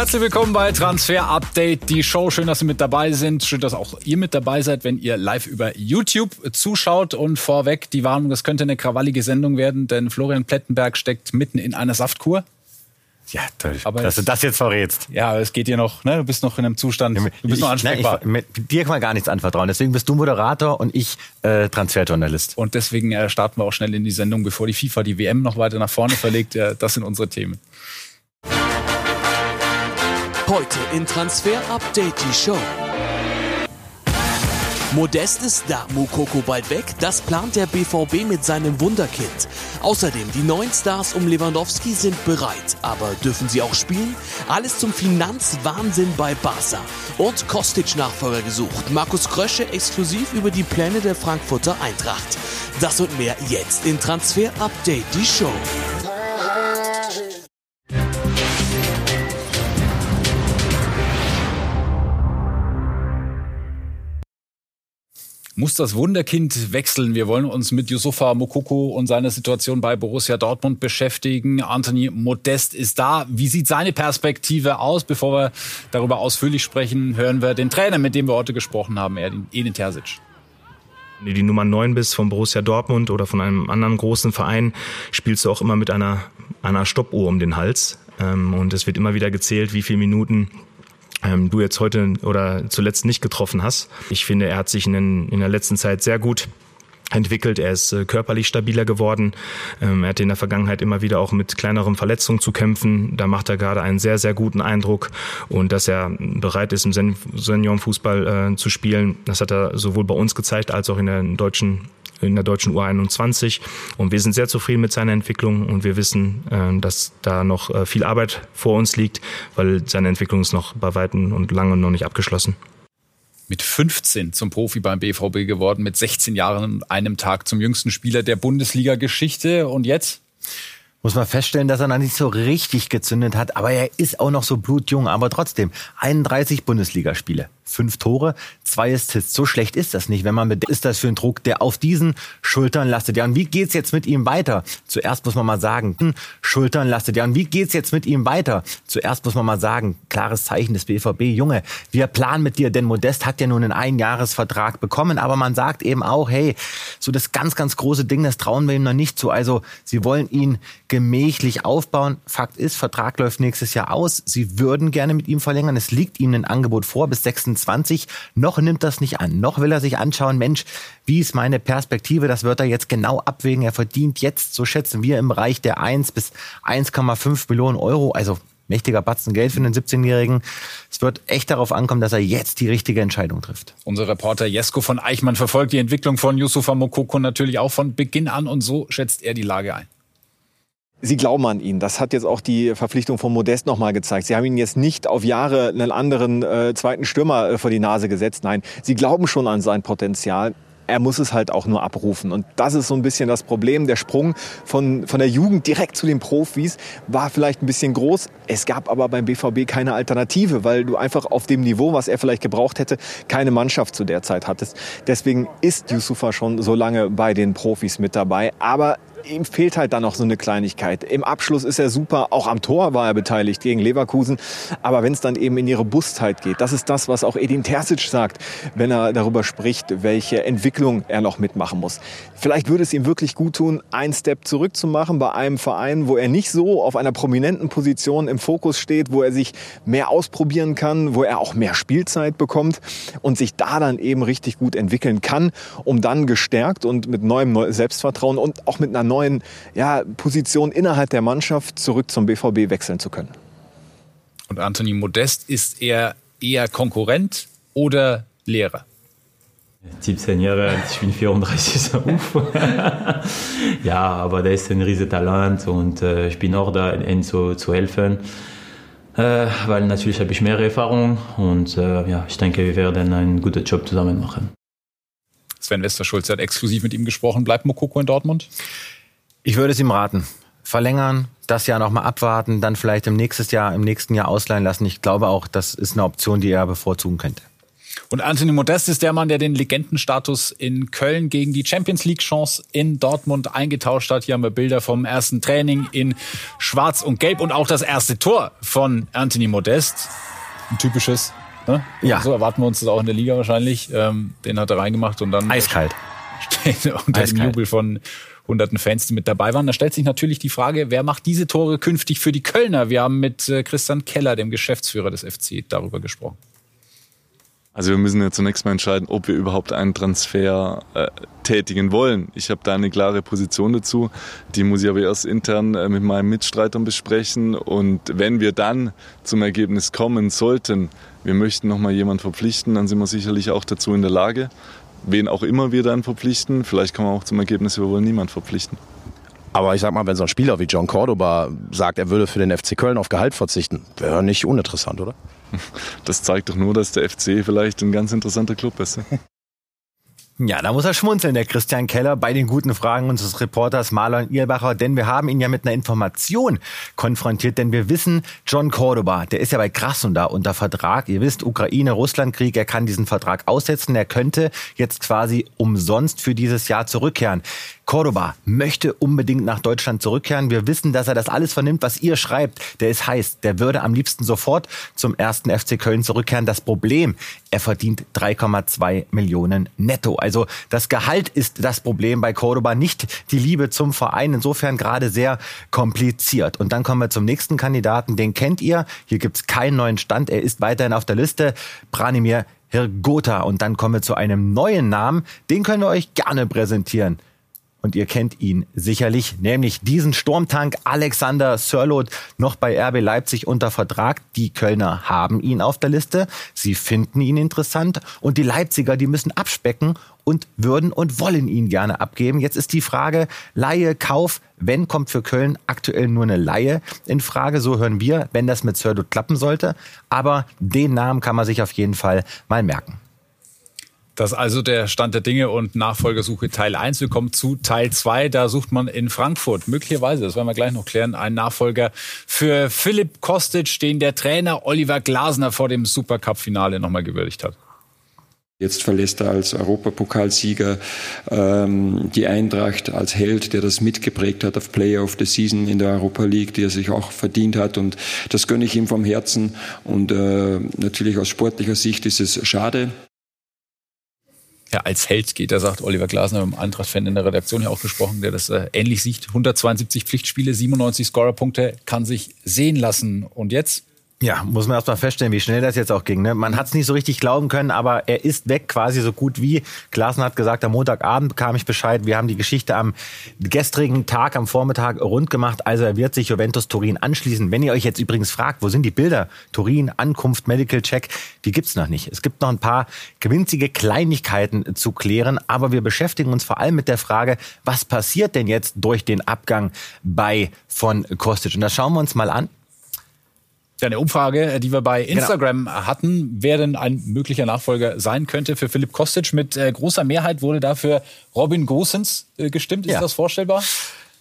Herzlich willkommen bei Transfer Update, die Show. Schön, dass Sie mit dabei sind. Schön, dass auch ihr mit dabei seid, wenn ihr live über YouTube zuschaut. Und vorweg die Warnung, das könnte eine krawallige Sendung werden, denn Florian Plettenberg steckt mitten in einer Saftkur. Ja, toll. Aber dass du das jetzt verrätst. Ja, es geht dir noch, ne? Du bist noch in einem Zustand, du bist ich, noch ansprechbar. Nein, ich, dir kann man gar nichts anvertrauen. Deswegen bist du Moderator und ich äh, Transferjournalist. Und deswegen äh, starten wir auch schnell in die Sendung, bevor die FIFA die WM noch weiter nach vorne verlegt. Ja, das sind unsere Themen. Heute in Transfer Update die Show. Modest ist da, Mukoko bald weg, das plant der BVB mit seinem Wunderkind. Außerdem, die neuen Stars um Lewandowski sind bereit, aber dürfen sie auch spielen? Alles zum Finanzwahnsinn bei Barca. Und Kostic-Nachfolger gesucht. Markus Krösche exklusiv über die Pläne der Frankfurter Eintracht. Das und mehr jetzt in Transfer Update, die Show. Muss das Wunderkind wechseln. Wir wollen uns mit Yusufa Mokoko und seiner Situation bei Borussia Dortmund beschäftigen. Anthony Modest ist da. Wie sieht seine Perspektive aus? Bevor wir darüber ausführlich sprechen, hören wir den Trainer, mit dem wir heute gesprochen haben, Edin Terzic. Wenn du die Nummer 9 bist von Borussia Dortmund oder von einem anderen großen Verein, spielst du auch immer mit einer, einer Stoppuhr um den Hals. Ähm, und es wird immer wieder gezählt, wie viele Minuten ähm, du jetzt heute oder zuletzt nicht getroffen hast. Ich finde, er hat sich in, in der letzten Zeit sehr gut entwickelt. Er ist äh, körperlich stabiler geworden. Ähm, er hatte in der Vergangenheit immer wieder auch mit kleineren Verletzungen zu kämpfen. Da macht er gerade einen sehr, sehr guten Eindruck. Und dass er bereit ist, im Sen Seniorenfußball äh, zu spielen, das hat er sowohl bei uns gezeigt als auch in der deutschen in der deutschen U21 und wir sind sehr zufrieden mit seiner Entwicklung und wir wissen, äh, dass da noch äh, viel Arbeit vor uns liegt, weil seine Entwicklung ist noch bei weitem und lange noch nicht abgeschlossen mit 15 zum Profi beim BVB geworden, mit 16 Jahren und einem Tag zum jüngsten Spieler der Bundesliga-Geschichte. Und jetzt? muss man feststellen, dass er noch nicht so richtig gezündet hat, aber er ist auch noch so blutjung, aber trotzdem 31 Bundesligaspiele fünf Tore, zwei Assists. So schlecht ist das nicht, wenn man bedenkt, ist das für ein Druck, der auf diesen Schultern lastet. Ja, und wie geht's jetzt mit ihm weiter? Zuerst muss man mal sagen, Schultern lastet. Ja, und wie geht's jetzt mit ihm weiter? Zuerst muss man mal sagen, klares Zeichen des BVB, Junge, wir planen mit dir, denn Modest hat ja nun einen Einjahresvertrag bekommen, aber man sagt eben auch, hey, so das ganz, ganz große Ding, das trauen wir ihm noch nicht zu. Also, sie wollen ihn gemächlich aufbauen. Fakt ist, Vertrag läuft nächstes Jahr aus. Sie würden gerne mit ihm verlängern. Es liegt ihm ein Angebot vor bis 26 20. Noch nimmt das nicht an. Noch will er sich anschauen, Mensch, wie ist meine Perspektive? Das wird er jetzt genau abwägen. Er verdient jetzt, so schätzen wir, im Bereich der 1 bis 1,5 Millionen Euro. Also mächtiger Batzen Geld für einen 17-Jährigen. Es wird echt darauf ankommen, dass er jetzt die richtige Entscheidung trifft. Unser Reporter Jesko von Eichmann verfolgt die Entwicklung von Yusufa Mokoko natürlich auch von Beginn an und so schätzt er die Lage ein. Sie glauben an ihn. Das hat jetzt auch die Verpflichtung von Modest nochmal gezeigt. Sie haben ihn jetzt nicht auf Jahre einen anderen äh, zweiten Stürmer äh, vor die Nase gesetzt. Nein, sie glauben schon an sein Potenzial er muss es halt auch nur abrufen. Und das ist so ein bisschen das Problem. Der Sprung von, von der Jugend direkt zu den Profis war vielleicht ein bisschen groß. Es gab aber beim BVB keine Alternative, weil du einfach auf dem Niveau, was er vielleicht gebraucht hätte, keine Mannschaft zu der Zeit hattest. Deswegen ist Yusufa schon so lange bei den Profis mit dabei. Aber ihm fehlt halt dann noch so eine Kleinigkeit. Im Abschluss ist er super, auch am Tor war er beteiligt gegen Leverkusen. Aber wenn es dann eben in die Robustheit geht, das ist das, was auch Edin Terzic sagt, wenn er darüber spricht, welche Entwicklung er noch mitmachen muss. Vielleicht würde es ihm wirklich gut tun, einen Step zurück bei einem Verein, wo er nicht so auf einer prominenten Position im Fokus steht, wo er sich mehr ausprobieren kann, wo er auch mehr Spielzeit bekommt und sich da dann eben richtig gut entwickeln kann, um dann gestärkt und mit neuem Selbstvertrauen und auch mit einer neuen ja, Position innerhalb der Mannschaft zurück zum BVB wechseln zu können. Und Anthony Modest ist er eher Konkurrent oder Lehrer? 17 Jahre, ich bin 34, so uff. ja, aber der ist ein riesiges Talent und äh, ich bin auch da, ihm zu, zu helfen. Äh, weil natürlich habe ich mehr Erfahrung und äh, ja, ich denke, wir werden einen guten Job zusammen machen. Sven Westerschulz hat exklusiv mit ihm gesprochen. Bleibt Mokoko in Dortmund? Ich würde es ihm raten. Verlängern, das Jahr nochmal abwarten, dann vielleicht im nächsten Jahr, im nächsten Jahr ausleihen lassen. Ich glaube auch, das ist eine Option, die er bevorzugen könnte. Und Anthony Modest ist der Mann, der den Legendenstatus in Köln gegen die Champions League Chance in Dortmund eingetauscht hat. Hier haben wir Bilder vom ersten Training in Schwarz und Gelb und auch das erste Tor von Anthony Modest. Ein typisches. Ne? Ja. So erwarten wir uns das auch in der Liga wahrscheinlich. Ähm, den hat er reingemacht und dann. Eiskalt. Steht unter Eiskalt. dem Jubel von hunderten Fans, die mit dabei waren. Da stellt sich natürlich die Frage, wer macht diese Tore künftig für die Kölner? Wir haben mit äh, Christian Keller, dem Geschäftsführer des FC, darüber gesprochen. Also wir müssen ja zunächst mal entscheiden, ob wir überhaupt einen Transfer äh, tätigen wollen. Ich habe da eine klare Position dazu. Die muss ich aber erst intern äh, mit meinen Mitstreitern besprechen. Und wenn wir dann zum Ergebnis kommen sollten, wir möchten nochmal jemanden verpflichten, dann sind wir sicherlich auch dazu in der Lage. Wen auch immer wir dann verpflichten, vielleicht kommen wir auch zum Ergebnis, wir wollen niemanden verpflichten. Aber ich sag mal, wenn so ein Spieler wie John Cordoba sagt, er würde für den FC Köln auf Gehalt verzichten, wäre nicht uninteressant, oder? Das zeigt doch nur, dass der FC vielleicht ein ganz interessanter Club ist. Ja, da muss er schmunzeln, der Christian Keller, bei den guten Fragen unseres Reporters Marlon Irlbacher, denn wir haben ihn ja mit einer Information konfrontiert, denn wir wissen, John Cordoba, der ist ja bei Krasnodar unter Vertrag. Ihr wisst, Ukraine-Russland-Krieg, er kann diesen Vertrag aussetzen, er könnte jetzt quasi umsonst für dieses Jahr zurückkehren. Cordoba möchte unbedingt nach Deutschland zurückkehren. Wir wissen, dass er das alles vernimmt, was ihr schreibt. Der ist heiß. Der würde am liebsten sofort zum ersten FC Köln zurückkehren. Das Problem, er verdient 3,2 Millionen netto. Also das Gehalt ist das Problem bei Cordoba, nicht die Liebe zum Verein. Insofern gerade sehr kompliziert. Und dann kommen wir zum nächsten Kandidaten. Den kennt ihr. Hier gibt's keinen neuen Stand. Er ist weiterhin auf der Liste. Branimir Hirgota. Und dann kommen wir zu einem neuen Namen. Den können wir euch gerne präsentieren und ihr kennt ihn sicherlich, nämlich diesen Sturmtank Alexander Sörloth noch bei RB Leipzig unter Vertrag. Die Kölner haben ihn auf der Liste, sie finden ihn interessant und die Leipziger, die müssen abspecken und würden und wollen ihn gerne abgeben. Jetzt ist die Frage, Laie, Kauf, wenn kommt für Köln aktuell nur eine Laie in Frage, so hören wir, wenn das mit Sörloth klappen sollte, aber den Namen kann man sich auf jeden Fall mal merken. Das ist also der Stand der Dinge und Nachfolgersuche Teil 1. Wir kommen zu Teil 2. Da sucht man in Frankfurt möglicherweise, das werden wir gleich noch klären, einen Nachfolger für Philipp Kostic, den der Trainer Oliver Glasner vor dem Supercup-Finale nochmal gewürdigt hat. Jetzt verlässt er als Europapokalsieger ähm, die Eintracht als Held, der das mitgeprägt hat auf Player of the Season in der Europa League, die er sich auch verdient hat. Und das gönne ich ihm vom Herzen. Und äh, natürlich aus sportlicher Sicht ist es schade, ja, als Held geht. Da sagt Oliver Glasner, dem Eintracht-Fan in der Redaktion ja auch gesprochen, der das äh, ähnlich sieht. 172 Pflichtspiele, 97 Scorerpunkte, kann sich sehen lassen. Und jetzt ja, muss man erstmal feststellen, wie schnell das jetzt auch ging. Ne? Man hat es nicht so richtig glauben können, aber er ist weg, quasi so gut wie. Klaassen hat gesagt, am Montagabend bekam ich Bescheid. Wir haben die Geschichte am gestrigen Tag, am Vormittag rund gemacht. Also er wird sich Juventus Turin anschließen. Wenn ihr euch jetzt übrigens fragt, wo sind die Bilder? Turin, Ankunft, Medical Check, die gibt's noch nicht. Es gibt noch ein paar gewinzige Kleinigkeiten zu klären, aber wir beschäftigen uns vor allem mit der Frage, was passiert denn jetzt durch den Abgang bei von Kostic? Und das schauen wir uns mal an. Ja, eine Umfrage, äh, die wir bei genau. Instagram genau. hatten, wer denn ein möglicher Nachfolger sein könnte für Philipp Kostic. Mit äh, großer Mehrheit wurde dafür Robin Gosens äh, gestimmt. Ist ja. das vorstellbar?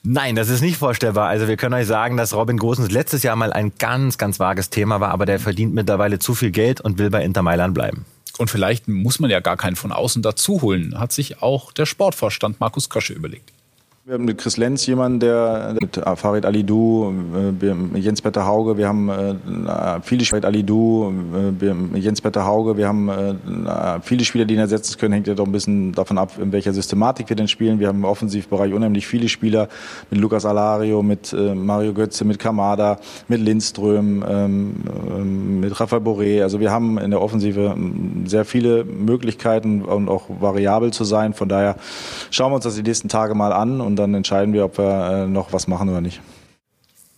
Nein, das ist nicht vorstellbar. Also wir können euch sagen, dass Robin Gosens letztes Jahr mal ein ganz, ganz vages Thema war, aber der verdient mittlerweile zu viel Geld und will bei Inter Mailand bleiben. Und vielleicht muss man ja gar keinen von außen dazu holen, hat sich auch der Sportvorstand Markus Kösche überlegt. Wir haben mit Chris Lenz jemanden, der mit Farid Alidou, äh, Jens-Peter Hauge, wir haben äh, viele Spieler, Alidou, äh, Jens-Peter Hauge, wir haben viele Spieler, die ihn ersetzen können, hängt ja doch ein bisschen davon ab, in welcher Systematik wir denn spielen. Wir haben im Offensivbereich unheimlich viele Spieler mit Lukas Alario, mit Mario Götze, mit Kamada, mit Lindström, ähm, ähm, mit Rafael Boré. Also wir haben in der Offensive ähm, sehr viele Möglichkeiten und auch variabel zu sein. Von daher schauen wir uns das die nächsten Tage mal an und dann entscheiden wir, ob wir äh, noch was machen oder nicht.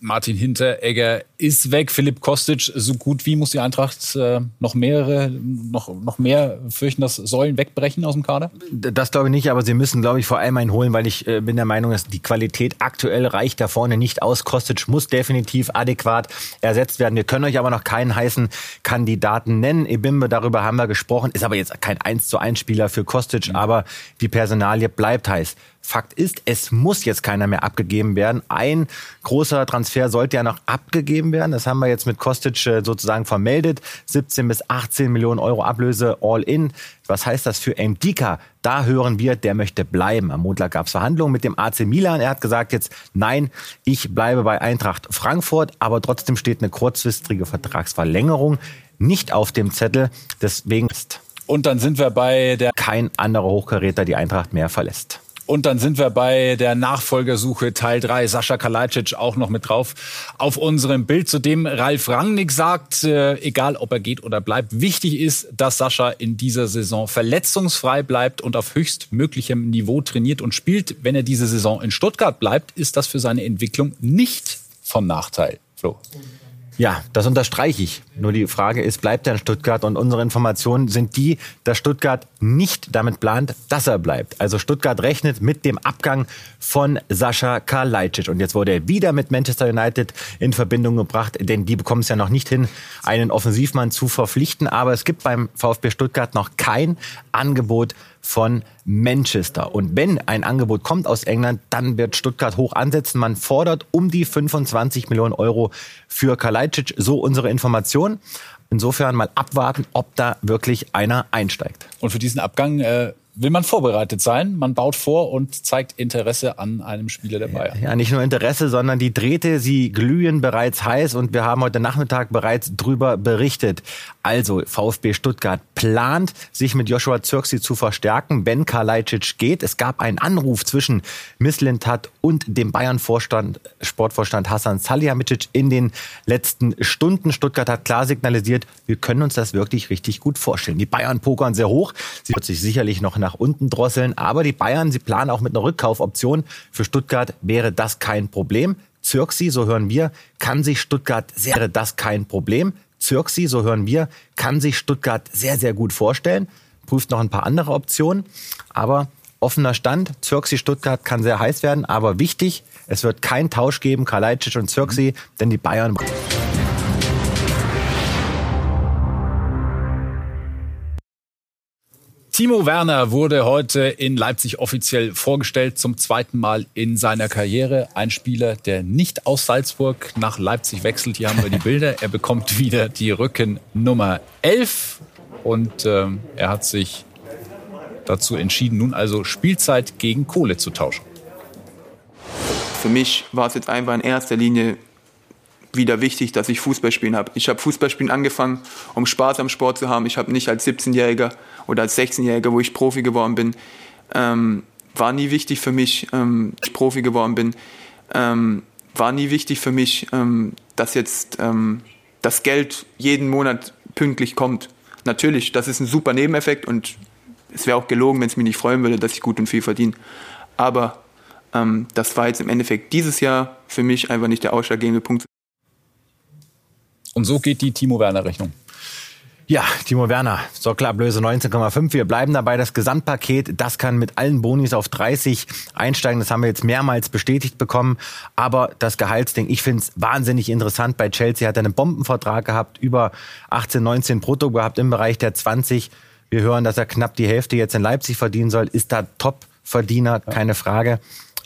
Martin Hinteregger ist weg. Philipp Kostic so gut wie muss die Eintracht äh, noch mehrere, noch, noch mehr fürchten, dass Säulen wegbrechen aus dem Kader? Das glaube ich nicht, aber sie müssen, glaube ich, vor allem einen holen, weil ich äh, bin der Meinung, dass die Qualität aktuell reicht da vorne nicht aus. Kostic muss definitiv adäquat ersetzt werden. Wir können euch aber noch keinen heißen Kandidaten nennen. Ebimbe, darüber haben wir gesprochen, ist aber jetzt kein 1 zu 1 Spieler für Kostic, mhm. aber die Personalie bleibt heiß. Fakt ist, es muss jetzt keiner mehr abgegeben werden. Ein großer Transfer sollte ja noch abgegeben werden. Das haben wir jetzt mit Kostic äh, sozusagen vermeldet. 17 bis 18 Millionen Euro Ablöse all in. Was heißt das für Mdika? Da hören wir, der möchte bleiben. Am Montag gab es Verhandlungen mit dem AC Milan. Er hat gesagt jetzt, nein, ich bleibe bei Eintracht Frankfurt, aber trotzdem steht eine kurzfristige Vertragsverlängerung nicht auf dem Zettel. Deswegen ist. Und dann sind wir bei der kein anderer Hochkaräter die Eintracht mehr verlässt. Und dann sind wir bei der Nachfolgersuche Teil 3. Sascha Kalajdzic auch noch mit drauf auf unserem Bild, zu dem Ralf Rangnick sagt, äh, egal ob er geht oder bleibt, wichtig ist, dass Sascha in dieser Saison verletzungsfrei bleibt und auf höchstmöglichem Niveau trainiert und spielt. Wenn er diese Saison in Stuttgart bleibt, ist das für seine Entwicklung nicht vom Nachteil. Flo. Ja, das unterstreiche ich. Nur die Frage ist, bleibt er in Stuttgart? Und unsere Informationen sind die, dass Stuttgart nicht damit plant, dass er bleibt. Also Stuttgart rechnet mit dem Abgang von Sascha Kalajdzic. Und jetzt wurde er wieder mit Manchester United in Verbindung gebracht, denn die bekommen es ja noch nicht hin, einen Offensivmann zu verpflichten. Aber es gibt beim VfB Stuttgart noch kein Angebot von Manchester. Und wenn ein Angebot kommt aus England, dann wird Stuttgart hoch ansetzen. Man fordert um die 25 Millionen Euro für Kalajdzic. So unsere Information. Insofern mal abwarten, ob da wirklich einer einsteigt. Und für diesen Abgang äh, will man vorbereitet sein. Man baut vor und zeigt Interesse an einem Spieler der Bayern. Ja, nicht nur Interesse, sondern die Drähte, sie glühen bereits heiß und wir haben heute Nachmittag bereits drüber berichtet. Also VfB Stuttgart plant, sich mit Joshua Zirksi zu verstärken, wenn Kalajdzic geht. Es gab einen Anruf zwischen Mislintat und dem Bayern-Vorstand, Sportvorstand Hassan Salihamidzic in den letzten Stunden. Stuttgart hat klar signalisiert, wir können uns das wirklich richtig gut vorstellen. Die Bayern pokern sehr hoch. Sie wird sich sicherlich noch nach unten drosseln. Aber die Bayern, sie planen auch mit einer Rückkaufoption. Für Stuttgart wäre das kein Problem. Zirksi, so hören wir, kann sich Stuttgart, wäre das kein Problem. Zirksi, so hören wir, kann sich Stuttgart sehr, sehr gut vorstellen. Prüft noch ein paar andere Optionen. Aber offener Stand, Zirksi Stuttgart kann sehr heiß werden. Aber wichtig, es wird kein Tausch geben, Kalajdzic und Zirksi, denn die Bayern... Timo Werner wurde heute in Leipzig offiziell vorgestellt, zum zweiten Mal in seiner Karriere. Ein Spieler, der nicht aus Salzburg nach Leipzig wechselt. Hier haben wir die Bilder. Er bekommt wieder die Rücken Nummer 11 und äh, er hat sich dazu entschieden, nun also Spielzeit gegen Kohle zu tauschen. Für mich war es jetzt einfach in erster Linie wieder wichtig, dass ich Fußball spielen habe. Ich habe Fußballspielen angefangen, um Spaß am Sport zu haben. Ich habe nicht als 17-Jähriger oder als 16-Jähriger, wo ich Profi geworden bin, ähm, war nie wichtig für mich, ähm, ich Profi geworden bin, ähm, war nie wichtig für mich, ähm, dass jetzt ähm, das Geld jeden Monat pünktlich kommt. Natürlich, das ist ein super Nebeneffekt und es wäre auch gelogen, wenn es mich nicht freuen würde, dass ich gut und viel verdiene. Aber ähm, das war jetzt im Endeffekt dieses Jahr für mich einfach nicht der ausschlaggebende Punkt. Und so geht die Timo Werner Rechnung. Ja, Timo Werner, Sockelablöse 19,5. Wir bleiben dabei. Das Gesamtpaket, das kann mit allen Bonis auf 30 einsteigen. Das haben wir jetzt mehrmals bestätigt bekommen. Aber das Gehaltsding, ich finde es wahnsinnig interessant. Bei Chelsea hat er einen Bombenvertrag gehabt, über 18, 19 brutto gehabt im Bereich der 20. Wir hören, dass er knapp die Hälfte jetzt in Leipzig verdienen soll. Ist da Top-Verdiener, keine Frage.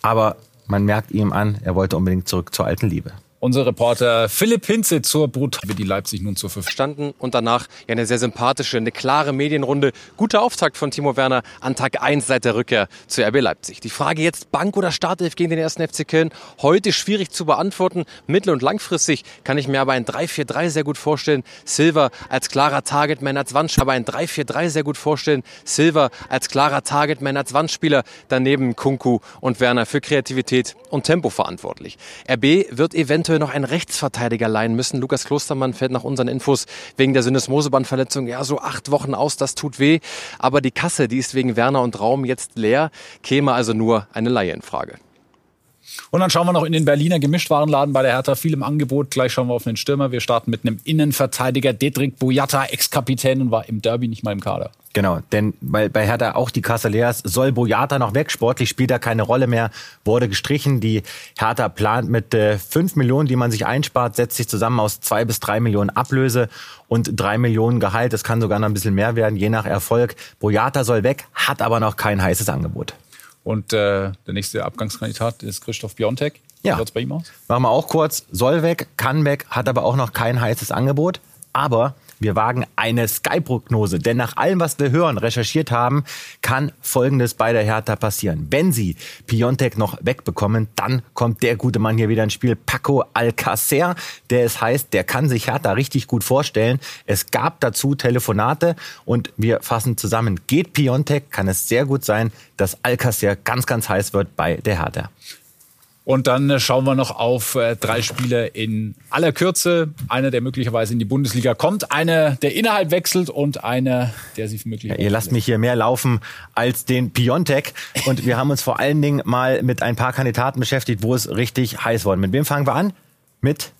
Aber man merkt ihm an, er wollte unbedingt zurück zur alten Liebe. Unser Reporter Philipp Hinze zur Brut, die Leipzig nun zur Verfügung standen und danach ja eine sehr sympathische, eine klare Medienrunde. Guter Auftakt von Timo Werner an Tag 1 seit der Rückkehr zu RB Leipzig. Die Frage jetzt Bank oder Startelf gegen den ersten FC Köln heute schwierig zu beantworten. Mittel- und langfristig kann ich mir aber ein 3-4-3 sehr gut vorstellen. Silva als klarer Targetman als Wandspieler, aber ein 3-4-3 sehr gut vorstellen. Silva als klarer Targetman als Wandspieler. Daneben Kunku und Werner für Kreativität und Tempo verantwortlich. RB wird eventuell eventuell noch einen Rechtsverteidiger leihen müssen. Lukas Klostermann fällt nach unseren Infos wegen der Syndesmosebandverletzung ja so acht Wochen aus. Das tut weh. Aber die Kasse, die ist wegen Werner und Raum jetzt leer. Käme also nur eine Laie in Frage. Und dann schauen wir noch in den Berliner Gemischtwarenladen bei der Hertha. Viel im Angebot. Gleich schauen wir auf den Stürmer. Wir starten mit einem Innenverteidiger. Dedrick Boyata, Ex-Kapitän und war im Derby nicht mal im Kader. Genau, denn weil bei Hertha auch die ist, soll Boyata noch weg. Sportlich spielt er keine Rolle mehr, wurde gestrichen. Die Hertha plant mit äh, 5 Millionen, die man sich einspart, setzt sich zusammen aus zwei bis drei Millionen Ablöse und drei Millionen Gehalt. Das kann sogar noch ein bisschen mehr werden, je nach Erfolg. Boyata soll weg, hat aber noch kein heißes Angebot. Und äh, der nächste Abgangskandidat ist Christoph Biontek. Ja. Wie bei ihm aus? Machen wir auch kurz. Soll weg, kann weg, hat aber auch noch kein heißes Angebot. Aber wir wagen eine Sky-Prognose, denn nach allem, was wir hören, recherchiert haben, kann Folgendes bei der Hertha passieren. Wenn sie Piontek noch wegbekommen, dann kommt der gute Mann hier wieder ins Spiel, Paco Alcacer, der es heißt, der kann sich Hertha richtig gut vorstellen. Es gab dazu Telefonate und wir fassen zusammen. Geht Piontek, kann es sehr gut sein, dass Alcacer ganz, ganz heiß wird bei der Hertha. Und dann äh, schauen wir noch auf äh, drei Spiele in aller Kürze. Einer, der möglicherweise in die Bundesliga kommt, einer, der innerhalb wechselt und einer, der sich möglicherweise. Ja, ihr lasst mich hier mehr laufen als den Piontek. Und wir haben uns vor allen Dingen mal mit ein paar Kandidaten beschäftigt, wo es richtig heiß wurde. Mit wem fangen wir an? Mit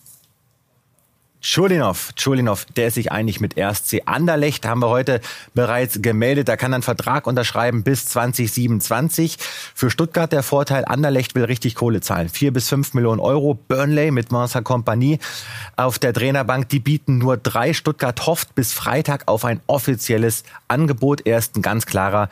Chulinov, Chulinov, der ist sich einig mit RSC Anderlecht, haben wir heute bereits gemeldet. Da kann er einen Vertrag unterschreiben bis 2027. Für Stuttgart der Vorteil, Anderlecht will richtig Kohle zahlen. Vier bis fünf Millionen Euro. Burnley mit Monster Compagnie auf der Trainerbank, die bieten nur drei. Stuttgart hofft bis Freitag auf ein offizielles Angebot. Er ist ein ganz klarer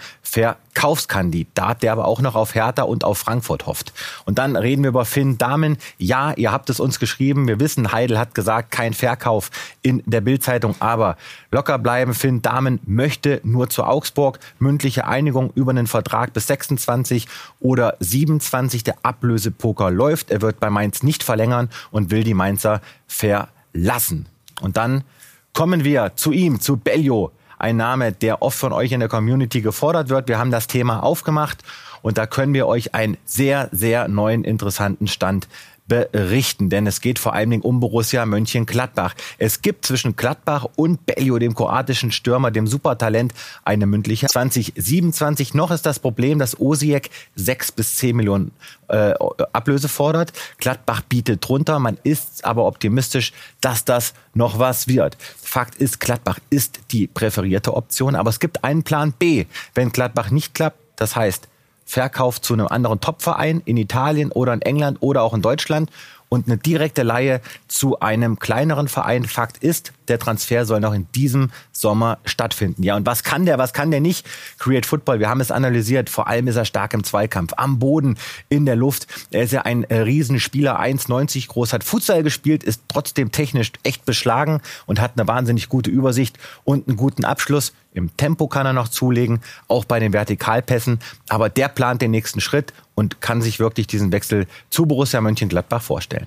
Verkaufskandidat, der aber auch noch auf Hertha und auf Frankfurt hofft. Und dann reden wir über Finn Dahmen. Ja, ihr habt es uns geschrieben. Wir wissen, Heidel hat gesagt, kein Verkauf in der Bildzeitung, aber locker bleiben. Finn Dahmen möchte nur zu Augsburg. Mündliche Einigung über einen Vertrag bis 26 oder 27. Der Ablösepoker läuft. Er wird bei Mainz nicht verlängern und will die Mainzer verlassen. Und dann kommen wir zu ihm, zu Bellio. Ein Name, der oft von euch in der Community gefordert wird. Wir haben das Thema aufgemacht und da können wir euch einen sehr, sehr neuen, interessanten Stand berichten, denn es geht vor allen Dingen um Borussia Mönchengladbach. Es gibt zwischen Gladbach und Bellio, dem kroatischen Stürmer, dem Supertalent, eine mündliche 2027. Noch ist das Problem, dass Osijek sechs bis zehn Millionen äh, Ablöse fordert. Gladbach bietet drunter. Man ist aber optimistisch, dass das noch was wird. Fakt ist, Gladbach ist die präferierte Option, aber es gibt einen Plan B, wenn Gladbach nicht klappt. Das heißt, Verkauf zu einem anderen Topverein in Italien oder in England oder auch in Deutschland und eine direkte Leihe zu einem kleineren Verein. Fakt ist, der Transfer soll noch in diesem Sommer stattfinden. Ja, und was kann der, was kann der nicht? Create Football, wir haben es analysiert. Vor allem ist er stark im Zweikampf, am Boden, in der Luft. Er ist ja ein äh, Riesenspieler, 1,90 groß, hat Futsal gespielt, ist trotzdem technisch echt beschlagen und hat eine wahnsinnig gute Übersicht und einen guten Abschluss. Im Tempo kann er noch zulegen, auch bei den Vertikalpässen. Aber der plant den nächsten Schritt und kann sich wirklich diesen Wechsel zu Borussia Mönchengladbach vorstellen.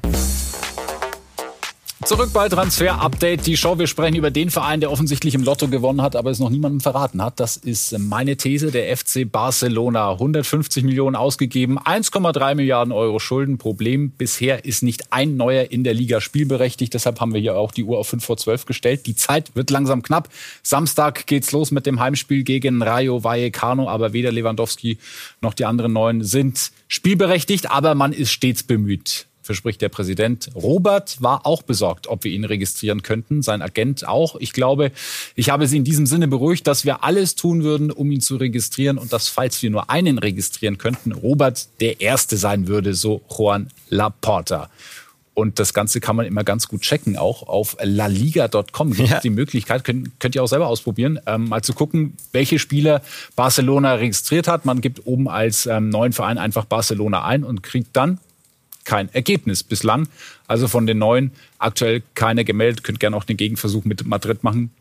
Zurück bei Transfer Update, die Show. Wir sprechen über den Verein, der offensichtlich im Lotto gewonnen hat, aber es noch niemandem verraten hat. Das ist meine These. Der FC Barcelona. 150 Millionen ausgegeben, 1,3 Milliarden Euro Schulden. Problem bisher ist nicht ein neuer in der Liga spielberechtigt. Deshalb haben wir hier auch die Uhr auf 5 vor 12 gestellt. Die Zeit wird langsam knapp. Samstag geht's los mit dem Heimspiel gegen Rayo Vallecano, aber weder Lewandowski noch die anderen Neuen sind spielberechtigt, aber man ist stets bemüht verspricht der Präsident. Robert war auch besorgt, ob wir ihn registrieren könnten, sein Agent auch. Ich glaube, ich habe sie in diesem Sinne beruhigt, dass wir alles tun würden, um ihn zu registrieren und dass, falls wir nur einen registrieren könnten, Robert der Erste sein würde, so Juan Laporta. Und das Ganze kann man immer ganz gut checken, auch auf laliga.com gibt es ja. die Möglichkeit, könnt, könnt ihr auch selber ausprobieren, ähm, mal zu gucken, welche Spieler Barcelona registriert hat. Man gibt oben als ähm, neuen Verein einfach Barcelona ein und kriegt dann kein Ergebnis bislang. Also von den neuen aktuell keine gemeldet. Könnt gerne auch den Gegenversuch mit Madrid machen.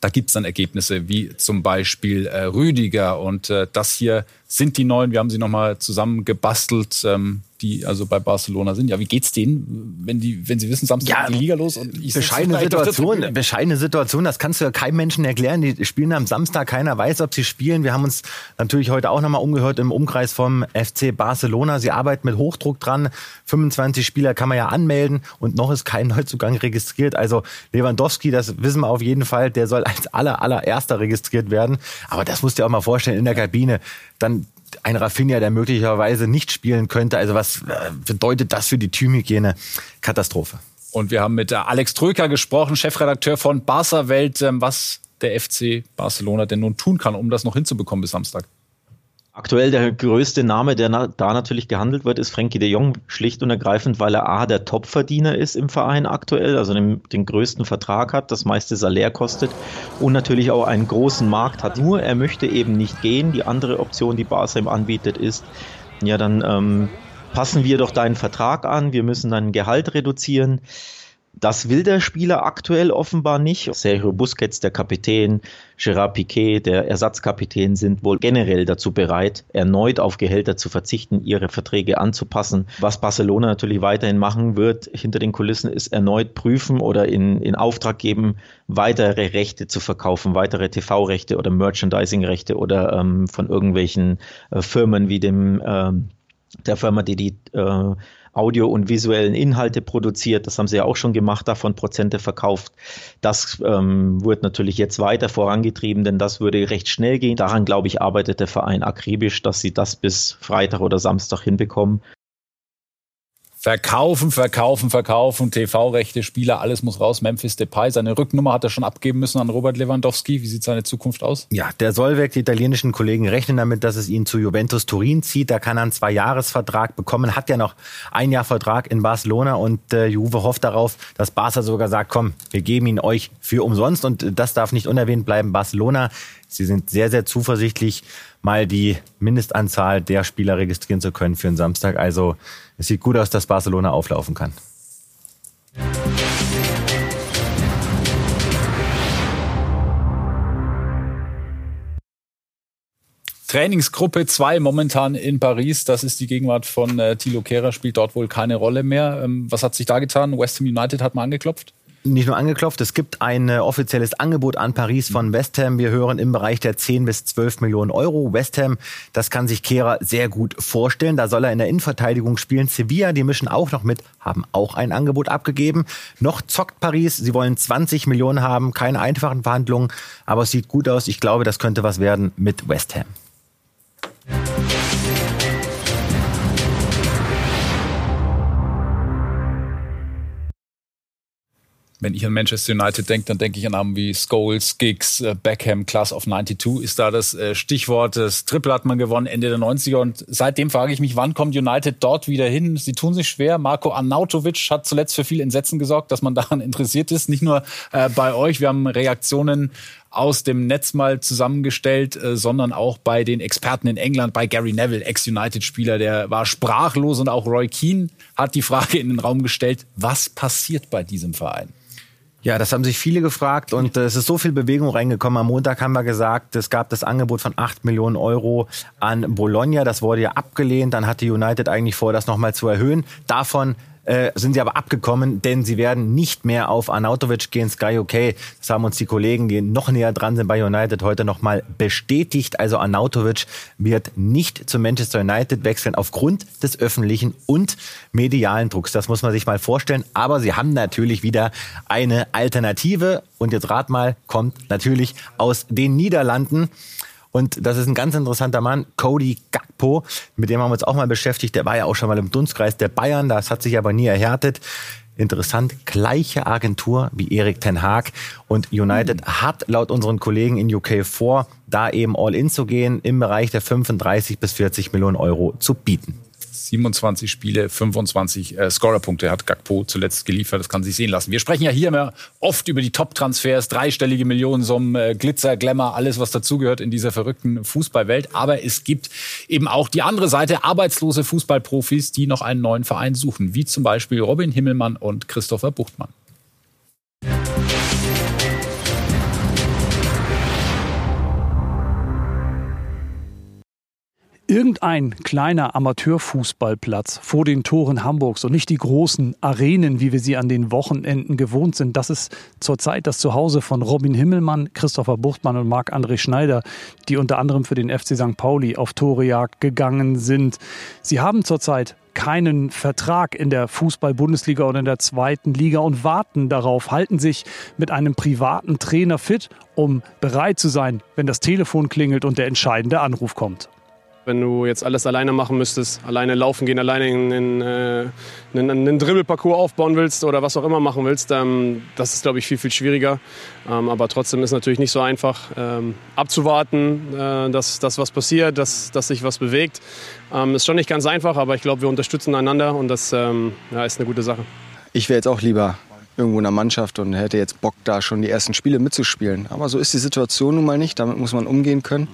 Da gibt's dann Ergebnisse wie zum Beispiel äh, Rüdiger. Und äh, das hier sind die neuen. Wir haben sie nochmal zusammengebastelt. Ähm, die also bei Barcelona sind. Ja, wie geht's denen, wenn die, wenn sie wissen, Samstag ja, die Liga los und ich bescheidene Situation, bescheidene Situation, das kannst du ja keinem Menschen erklären. Die spielen am Samstag, keiner weiß, ob sie spielen. Wir haben uns natürlich heute auch nochmal umgehört im Umkreis vom FC Barcelona. Sie arbeiten mit Hochdruck dran. 25 Spieler kann man ja anmelden und noch ist kein Neuzugang registriert. Also Lewandowski, das wissen wir auf jeden Fall, der soll als aller allererster registriert werden. Aber das musst du dir auch mal vorstellen in der Kabine. Dann ein Rafinha, der möglicherweise nicht spielen könnte. Also was äh, bedeutet das für die Teamhygiene? Katastrophe. Und wir haben mit Alex Tröker gesprochen, Chefredakteur von Barca Welt, ähm, was der FC Barcelona denn nun tun kann, um das noch hinzubekommen bis Samstag. Aktuell der größte Name, der na, da natürlich gehandelt wird, ist Frankie de Jong, schlicht und ergreifend, weil er A, der Topverdiener ist im Verein aktuell, also den, den größten Vertrag hat, das meiste Salär kostet und natürlich auch einen großen Markt hat. Nur er möchte eben nicht gehen. Die andere Option, die Barca ihm anbietet, ist, ja, dann ähm, passen wir doch deinen Vertrag an, wir müssen dein Gehalt reduzieren. Das will der Spieler aktuell offenbar nicht. Sergio Busquets, der Kapitän, Gerard Piquet, der Ersatzkapitän, sind wohl generell dazu bereit, erneut auf Gehälter zu verzichten, ihre Verträge anzupassen. Was Barcelona natürlich weiterhin machen wird, hinter den Kulissen, ist erneut prüfen oder in, in Auftrag geben, weitere Rechte zu verkaufen, weitere TV-Rechte oder Merchandising-Rechte oder ähm, von irgendwelchen äh, Firmen wie dem ähm, der Firma, die die äh, Audio- und visuellen Inhalte produziert. Das haben sie ja auch schon gemacht, davon Prozente verkauft. Das ähm, wird natürlich jetzt weiter vorangetrieben, denn das würde recht schnell gehen. Daran, glaube ich, arbeitet der Verein akribisch, dass sie das bis Freitag oder Samstag hinbekommen. Verkaufen, verkaufen, verkaufen, TV-Rechte, Spieler, alles muss raus. Memphis Depay, seine Rücknummer hat er schon abgeben müssen an Robert Lewandowski. Wie sieht seine Zukunft aus? Ja, der soll weg. Die italienischen Kollegen rechnen damit, dass es ihn zu Juventus Turin zieht. Da kann er einen Zwei-Jahres-Vertrag bekommen. Hat ja noch ein Jahr Vertrag in Barcelona und äh, Juve hofft darauf, dass Barca sogar sagt, komm, wir geben ihn euch für umsonst und das darf nicht unerwähnt bleiben. Barcelona, sie sind sehr, sehr zuversichtlich, mal die Mindestanzahl der Spieler registrieren zu können für den Samstag. Also es sieht gut aus, dass Barcelona auflaufen kann. Trainingsgruppe 2 momentan in Paris. Das ist die Gegenwart von äh, Thilo Kehrer, spielt dort wohl keine Rolle mehr. Ähm, was hat sich da getan? West Ham United hat mal angeklopft? Nicht nur angeklopft, es gibt ein äh, offizielles Angebot an Paris von West Ham. Wir hören im Bereich der 10 bis 12 Millionen Euro. West Ham, das kann sich Kehrer sehr gut vorstellen. Da soll er in der Innenverteidigung spielen. Sevilla, die mischen auch noch mit, haben auch ein Angebot abgegeben. Noch zockt Paris. Sie wollen 20 Millionen haben. Keine einfachen Verhandlungen, aber es sieht gut aus. Ich glaube, das könnte was werden mit West Ham. Wenn ich an Manchester United denke, dann denke ich an Namen wie Scholes, Giggs, äh, Beckham, Class of 92 ist da das äh, Stichwort. Das Triple hat man gewonnen Ende der 90er und seitdem frage ich mich, wann kommt United dort wieder hin? Sie tun sich schwer. Marco Arnautovic hat zuletzt für viel Entsetzen gesorgt, dass man daran interessiert ist. Nicht nur äh, bei euch. Wir haben Reaktionen aus dem Netz mal zusammengestellt, äh, sondern auch bei den Experten in England, bei Gary Neville, Ex-United-Spieler, der war sprachlos und auch Roy Keane hat die Frage in den Raum gestellt, was passiert bei diesem Verein? Ja, das haben sich viele gefragt und äh, es ist so viel Bewegung reingekommen. Am Montag haben wir gesagt, es gab das Angebot von 8 Millionen Euro an Bologna. Das wurde ja abgelehnt. Dann hatte United eigentlich vor, das nochmal zu erhöhen. Davon äh, sind sie aber abgekommen, denn sie werden nicht mehr auf Arnautovic gehen. Sky okay, das haben uns die Kollegen, die noch näher dran sind bei United, heute nochmal bestätigt. Also Arnautovic wird nicht zu Manchester United wechseln aufgrund des öffentlichen und medialen Drucks. Das muss man sich mal vorstellen. Aber sie haben natürlich wieder eine Alternative. Und jetzt rat mal, kommt natürlich aus den Niederlanden. Und das ist ein ganz interessanter Mann, Cody Gakpo, mit dem haben wir uns auch mal beschäftigt. Der war ja auch schon mal im Dunstkreis der Bayern, das hat sich aber nie erhärtet. Interessant, gleiche Agentur wie Erik Ten Haag und United mhm. hat laut unseren Kollegen in UK vor, da eben all in zu gehen, im Bereich der 35 bis 40 Millionen Euro zu bieten. 27 Spiele, 25 äh, Scorerpunkte hat Gakpo zuletzt geliefert. Das kann sich sehen lassen. Wir sprechen ja hier immer oft über die Top-Transfers, dreistellige Millionensummen, äh, Glitzer, Glamour, alles, was dazugehört in dieser verrückten Fußballwelt. Aber es gibt eben auch die andere Seite, arbeitslose Fußballprofis, die noch einen neuen Verein suchen, wie zum Beispiel Robin Himmelmann und Christopher Buchtmann. Irgendein kleiner Amateurfußballplatz vor den Toren Hamburgs und nicht die großen Arenen, wie wir sie an den Wochenenden gewohnt sind. Das ist zurzeit das Zuhause von Robin Himmelmann, Christopher Buchtmann und Marc-André Schneider, die unter anderem für den FC St. Pauli auf Torejagd gegangen sind. Sie haben zurzeit keinen Vertrag in der Fußball-Bundesliga oder in der zweiten Liga und warten darauf, halten sich mit einem privaten Trainer fit, um bereit zu sein, wenn das Telefon klingelt und der entscheidende Anruf kommt. Wenn du jetzt alles alleine machen müsstest, alleine laufen gehen, alleine in, in, äh, einen, einen Dribbelparcours aufbauen willst oder was auch immer machen willst, ähm, das ist, glaube ich, viel, viel schwieriger. Ähm, aber trotzdem ist es natürlich nicht so einfach ähm, abzuwarten, äh, dass, dass was passiert, dass, dass sich was bewegt. Ähm, ist schon nicht ganz einfach, aber ich glaube, wir unterstützen einander und das ja, ist eine gute Sache. Ich wäre jetzt auch lieber irgendwo in der Mannschaft und hätte jetzt Bock, da schon die ersten Spiele mitzuspielen. Aber so ist die Situation nun mal nicht, damit muss man umgehen können.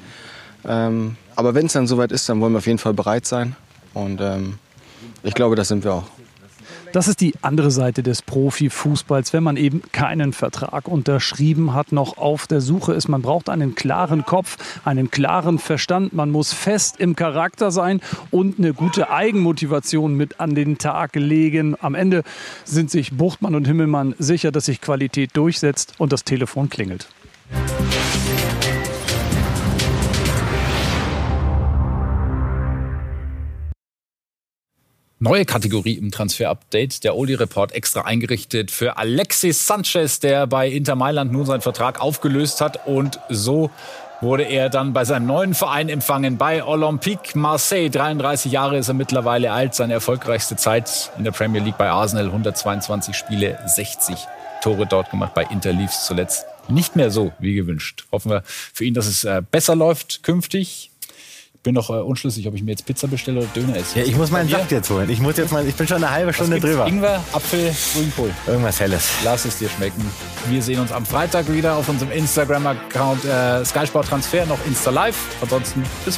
Ähm, aber wenn es dann soweit ist, dann wollen wir auf jeden Fall bereit sein. Und ähm, ich glaube, das sind wir auch. Das ist die andere Seite des Profifußballs, wenn man eben keinen Vertrag unterschrieben hat, noch auf der Suche ist. Man braucht einen klaren Kopf, einen klaren Verstand. Man muss fest im Charakter sein und eine gute Eigenmotivation mit an den Tag legen. Am Ende sind sich Buchtmann und Himmelmann sicher, dass sich Qualität durchsetzt und das Telefon klingelt. Neue Kategorie im Transfer-Update. Der Oli-Report extra eingerichtet für Alexis Sanchez, der bei Inter Mailand nun seinen Vertrag aufgelöst hat. Und so wurde er dann bei seinem neuen Verein empfangen, bei Olympique Marseille. 33 Jahre ist er mittlerweile alt. Seine erfolgreichste Zeit in der Premier League bei Arsenal. 122 Spiele, 60 Tore dort gemacht. Bei Inter lief zuletzt nicht mehr so wie gewünscht. Hoffen wir für ihn, dass es äh, besser läuft künftig bin noch äh, unschlüssig, ob ich mir jetzt Pizza bestelle oder Döner esse. Ja, ich muss meinen Saft jetzt holen. Ich muss jetzt mal, ich bin schon eine halbe Stunde drüber. Ingwer, Apfel, Grünkohl. Irgendwas Helles. Lass es dir schmecken. Wir sehen uns am Freitag wieder auf unserem Instagram-Account äh, Sky Sport Transfer, noch Insta Live. Ansonsten bis